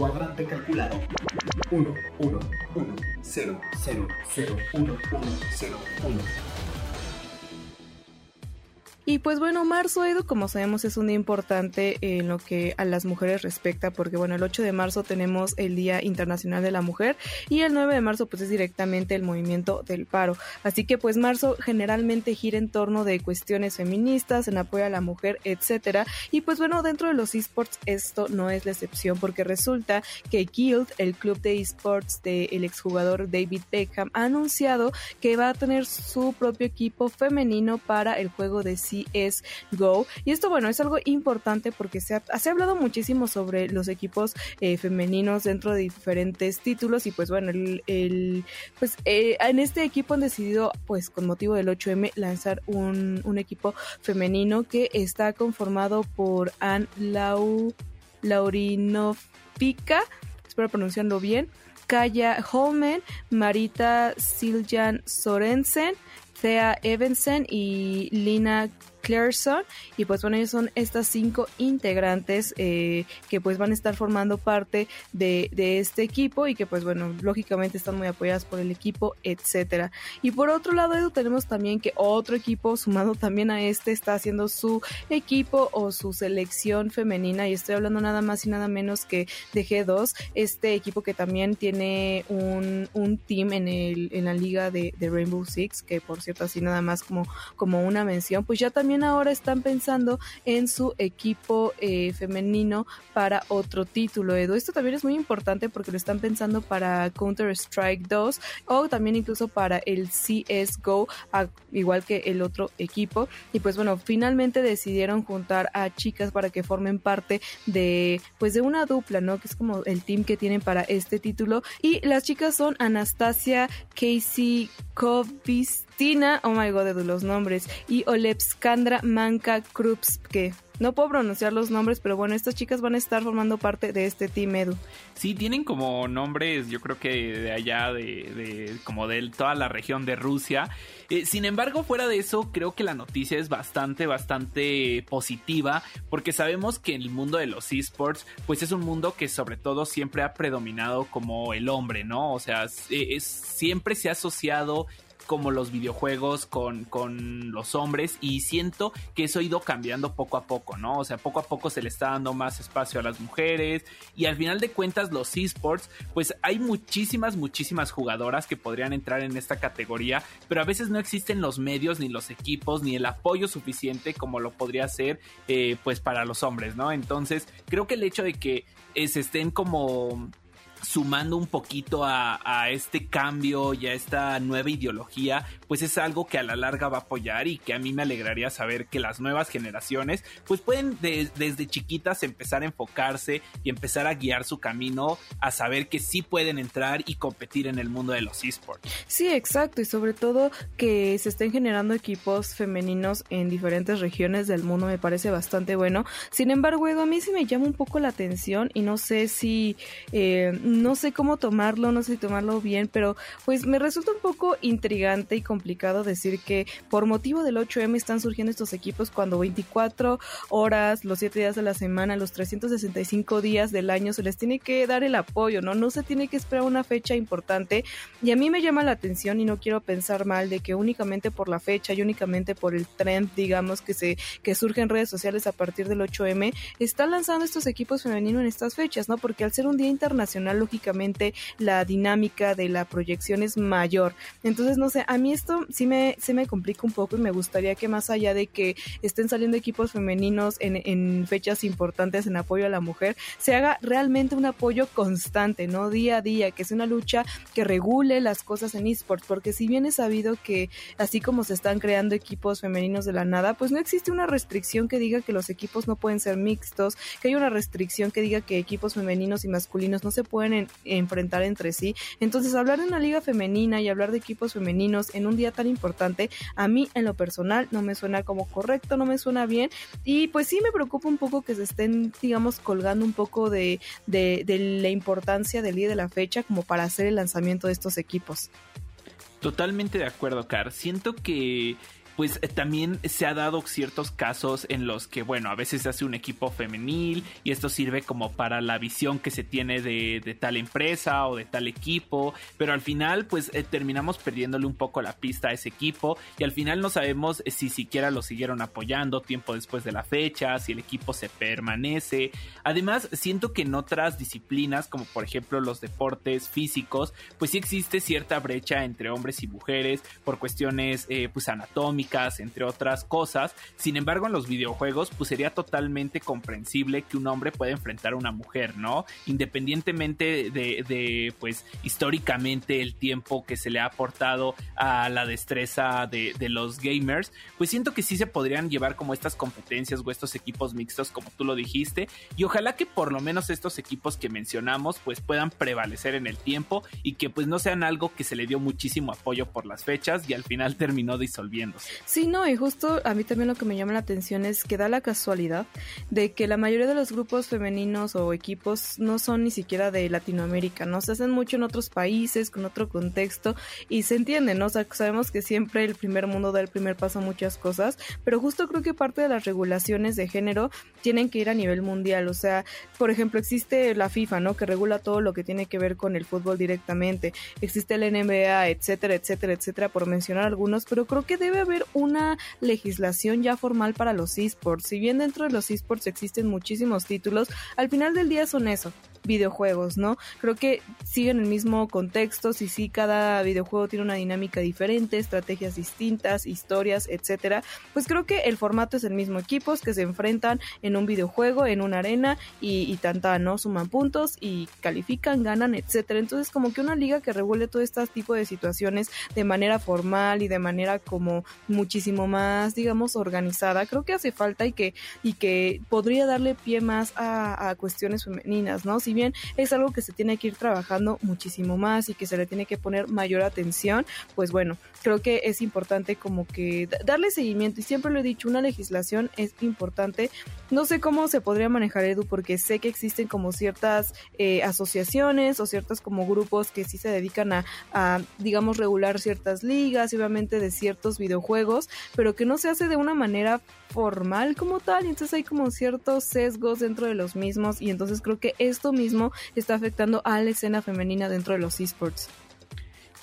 Cuadrante calculado. 1, 1, 1, 0, 0, 0, 1, 1, 0, 1. Y pues bueno, marzo, Edu, como sabemos, es un día importante en lo que a las mujeres respecta, porque bueno, el 8 de marzo tenemos el Día Internacional de la Mujer y el 9 de marzo pues es directamente el movimiento del paro. Así que pues marzo generalmente gira en torno de cuestiones feministas, en apoyo a la mujer, etcétera. Y pues bueno, dentro de los esports esto no es la excepción, porque resulta que Guild, el club de esports del exjugador David Beckham, ha anunciado que va a tener su propio equipo femenino para el juego de CS Go. Y esto, bueno, es algo importante porque se ha, se ha hablado muchísimo sobre los equipos eh, femeninos dentro de diferentes títulos. Y pues bueno, el, pues eh, en este equipo han decidido, pues con motivo del 8M, lanzar un, un equipo femenino que está conformado por Anne Lau, Laurinovica, espero pronunciarlo bien. Kaya Holmen, Marita Siljan Sorensen, Thea Evensen y Lina Clareson y pues bueno ellos son estas cinco integrantes eh, que pues van a estar formando parte de, este equipo y que pues bueno lógicamente están muy apoyadas por el equipo etcétera. Y por otro lado Edu, tenemos también que otro equipo sumado también a este está haciendo su equipo o su selección femenina y estoy hablando nada más y nada menos que de G2 este equipo que también tiene un, un team en, el, en la liga de, de Rainbow Six que por cierto así nada más como, como una mención pues ya también ahora están pensando en su equipo eh, femenino para otro título, Edu. Esto también es muy importante porque lo están pensando para Counter-Strike 2 o también incluso para el CSGO, igual que el otro equipo. Y pues bueno, finalmente decidieron juntar a chicas para que formen parte de pues de una dupla, ¿no? Que es como el team que tienen para este título. Y las chicas son Anastasia Casey Kovistina, oh my god, de los nombres, y Olepskandra Manka Krupske. No puedo pronunciar los nombres, pero bueno, estas chicas van a estar formando parte de este Team Edu. Sí, tienen como nombres, yo creo que de allá, de, de como de toda la región de Rusia. Eh, sin embargo, fuera de eso, creo que la noticia es bastante, bastante positiva, porque sabemos que el mundo de los esports, pues es un mundo que sobre todo siempre ha predominado como el hombre, ¿no? O sea, es, siempre se ha asociado como los videojuegos con, con, los hombres y siento que eso ha ido cambiando poco a poco, ¿no? O sea, poco a poco se le está dando más espacio a las mujeres y al final de cuentas los esports, pues hay muchísimas, muchísimas jugadoras que podrían entrar en esta categoría, pero a veces no existen los medios ni los equipos ni el apoyo suficiente como lo podría ser eh, pues para los hombres, ¿no? Entonces creo que el hecho de que eh, se estén como sumando un poquito a, este cambio y a esta nueva ideología, pues es algo que a la larga va a apoyar y que a mí me alegraría saber que las nuevas generaciones pues pueden de, desde chiquitas empezar a enfocarse y empezar a guiar su camino a saber que sí pueden entrar y competir en el mundo de los esports. Sí, exacto, y sobre todo que se estén generando equipos femeninos en diferentes regiones del mundo me parece bastante bueno. Sin embargo, a mí sí me llama un poco la atención y no sé si... Eh, no sé cómo tomarlo, no sé tomarlo bien, pero pues me resulta un poco intrigante y complicado decir que por motivo del 8M están surgiendo estos equipos cuando 24 horas, los 7 días de la semana, los 365 días del año se les tiene que dar el apoyo, ¿no? No se tiene que esperar una fecha importante y a mí me llama la atención y no quiero pensar mal de que únicamente por la fecha y únicamente por el trend, digamos, que se que surge en redes sociales a partir del 8M, están lanzando estos equipos femeninos en estas fechas, ¿no? Porque al ser un día internacional, lógicamente la dinámica de la proyección es mayor. Entonces, no sé, a mí esto sí me, se me complica un poco y me gustaría que más allá de que estén saliendo equipos femeninos en, fechas importantes en apoyo a la mujer, se haga realmente un apoyo constante, ¿no? Día a día, que es una lucha que regule las cosas en esports, porque si bien es sabido que así como se están creando equipos femeninos de la nada, pues no existe una restricción que diga que los equipos no pueden ser mixtos, que hay una restricción que diga que equipos femeninos y masculinos no se pueden enfrentar entre sí. Entonces, hablar de una liga femenina y hablar de equipos femeninos en un día tan importante, a mí en lo personal no me suena como correcto, no me suena bien. Y pues sí me preocupa un poco que se estén, digamos, colgando un poco de, de, de la importancia del día de la fecha como para hacer el lanzamiento de estos equipos. Totalmente de acuerdo, Car. Siento que pues eh, también se ha dado ciertos casos en los que, bueno, a veces se hace un equipo femenil y esto sirve como para la visión que se tiene de, tal empresa o de tal equipo, pero al final pues eh, terminamos perdiéndole un poco la pista a ese equipo y al final no sabemos eh, si siquiera lo siguieron apoyando tiempo después de la fecha, si el equipo se permanece. Además, siento que en otras disciplinas, como por ejemplo los deportes físicos, pues sí existe cierta brecha entre hombres y mujeres por cuestiones pues anatómicas, entre otras cosas. Sin embargo, en los videojuegos, pues sería totalmente comprensible que un hombre pueda enfrentar a una mujer, ¿no? Independientemente de, pues, históricamente el tiempo que se le ha aportado a la destreza de, de los gamers, pues siento que sí se podrían llevar como estas competencias o estos equipos mixtos, como tú lo dijiste, y ojalá que por lo menos estos equipos que mencionamos, pues puedan prevalecer en el tiempo y que pues no sean algo que se le dio muchísimo apoyo por las fechas y al final terminó disolviéndose. Sí, no, y justo a mí también lo que me llama la atención es que da la casualidad de que la mayoría de los grupos femeninos o equipos no son ni siquiera de Latinoamérica, ¿no? Se hacen mucho en otros países, con otro contexto, y se entiende, ¿no? O sabemos que siempre el primer mundo da el primer paso a muchas cosas, pero justo creo que parte de las regulaciones de género tienen que ir a nivel mundial, o sea, por ejemplo, existe la FIFA, ¿no? Que regula todo lo que tiene que ver con el fútbol directamente, existe el NBA, etcétera, etcétera, etcétera, por mencionar algunos, pero creo que debe haber una legislación ya formal para los esports. Si bien dentro de los esports existen muchísimos títulos, al final del día son eso, videojuegos, ¿no? Creo que siguen el mismo contexto, si sí cada videojuego tiene una dinámica diferente, estrategias distintas, historias, etcétera, pues creo que el formato es el mismo, equipos que se enfrentan en un videojuego, en una arena y, tanta, ¿no? Suman puntos y califican, ganan, etcétera. Entonces, como que una liga que regule todo este tipo de situaciones de manera formal y de manera como muchísimo más, digamos, organizada, creo que hace falta y que, y que podría darle pie más a, cuestiones femeninas, ¿no? Bien es algo que se tiene que ir trabajando muchísimo más y que se le tiene que poner mayor atención, pues bueno, creo que es importante como que darle seguimiento y siempre lo he dicho, una legislación es importante. No sé cómo se podría manejar Edu porque sé que existen como ciertas eh, asociaciones o ciertos como grupos que sí se dedican a, a, digamos, regular ciertas ligas y obviamente de ciertos videojuegos, pero que no se hace de una manera formal como tal, y entonces hay como ciertos sesgos dentro de los mismos y entonces creo que esto está afectando a la escena femenina dentro de los esports.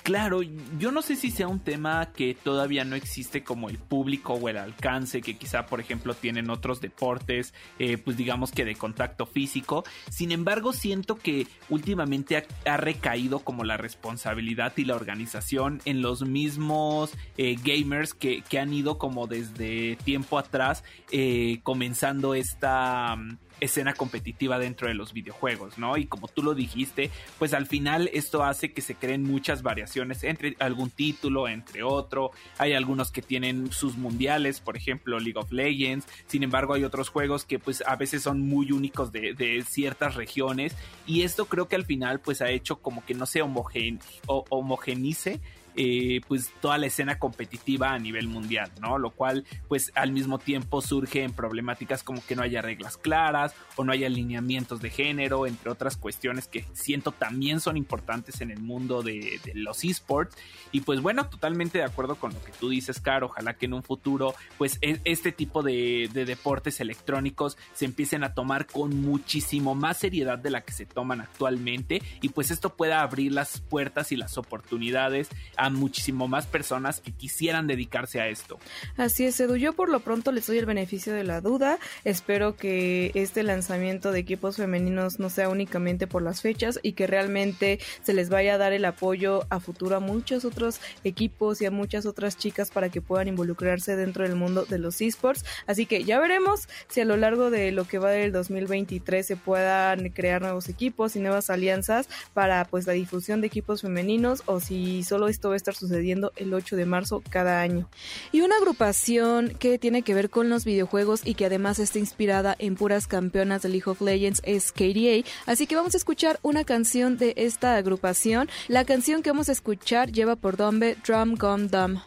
Claro, yo no sé si sea un tema que todavía no existe como el público o el alcance que quizá, por ejemplo, tienen otros deportes, eh, pues digamos que de contacto físico. Sin embargo, siento que últimamente ha, ha recaído como la responsabilidad y la organización en los mismos eh, gamers que, que, han ido como desde tiempo atrás eh, comenzando esta escena competitiva dentro de los videojuegos, ¿no? Y como tú lo dijiste, pues al final esto hace que se creen muchas variaciones entre algún título, entre otro. Hay algunos que tienen sus mundiales, por ejemplo League of Legends. Sin embargo, hay otros juegos que pues a veces son muy únicos de, ciertas regiones. Y esto creo que al final pues ha hecho como que no se homogen homogenice eh, pues toda la escena competitiva a nivel mundial, ¿no? Lo cual pues al mismo tiempo surge en problemáticas como que no haya reglas claras o no haya alineamientos de género, entre otras cuestiones que siento también son importantes en el mundo de, los esports. Y pues bueno, totalmente de acuerdo con lo que tú dices, Caro, ojalá que en un futuro pues e, este tipo de, de deportes electrónicos se empiecen a tomar con muchísimo más seriedad de la que se toman actualmente y pues esto pueda abrir las puertas y las oportunidades a muchísimo más personas que quisieran dedicarse a esto. Así es, Edu. Yo por lo pronto les doy el beneficio de la duda. Espero que este lanzamiento de equipos femeninos no sea únicamente por las fechas y que realmente se les vaya a dar el apoyo a futuro a muchos otros equipos y a muchas otras chicas para que puedan involucrarse dentro del mundo de los esports. Así que ya veremos si a lo largo de lo que va del 2023 se puedan crear nuevos equipos y nuevas alianzas para pues la difusión de equipos femeninos o si solo esto va a estar sucediendo el 8 de marzo cada año. Y una agrupación que tiene que ver con los videojuegos y que además está inspirada en puras campeonas de League of Legends es KDA, así que vamos a escuchar una canción de esta agrupación. La canción que vamos a escuchar lleva por nombre Drum Gum Dum.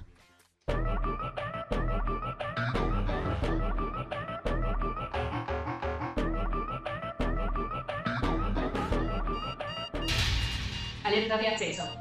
Alerta de acceso.